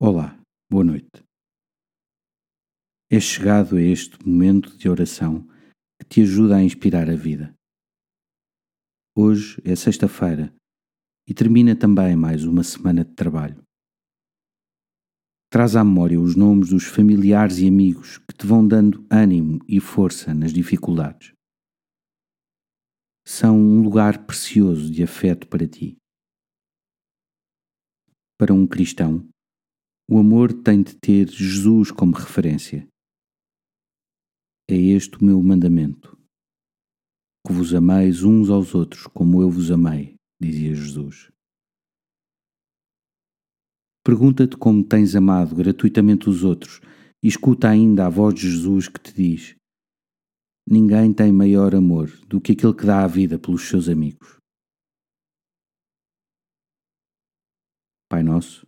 Olá, boa noite. É chegado a este momento de oração que te ajuda a inspirar a vida. Hoje é sexta-feira e termina também mais uma semana de trabalho. Traz à memória os nomes dos familiares e amigos que te vão dando ânimo e força nas dificuldades. São um lugar precioso de afeto para ti. Para um cristão, o amor tem de ter Jesus como referência. É este o meu mandamento: que vos ameis uns aos outros como eu vos amei, dizia Jesus. Pergunta-te como tens amado gratuitamente os outros e escuta ainda a voz de Jesus que te diz: Ninguém tem maior amor do que aquele que dá a vida pelos seus amigos. Pai Nosso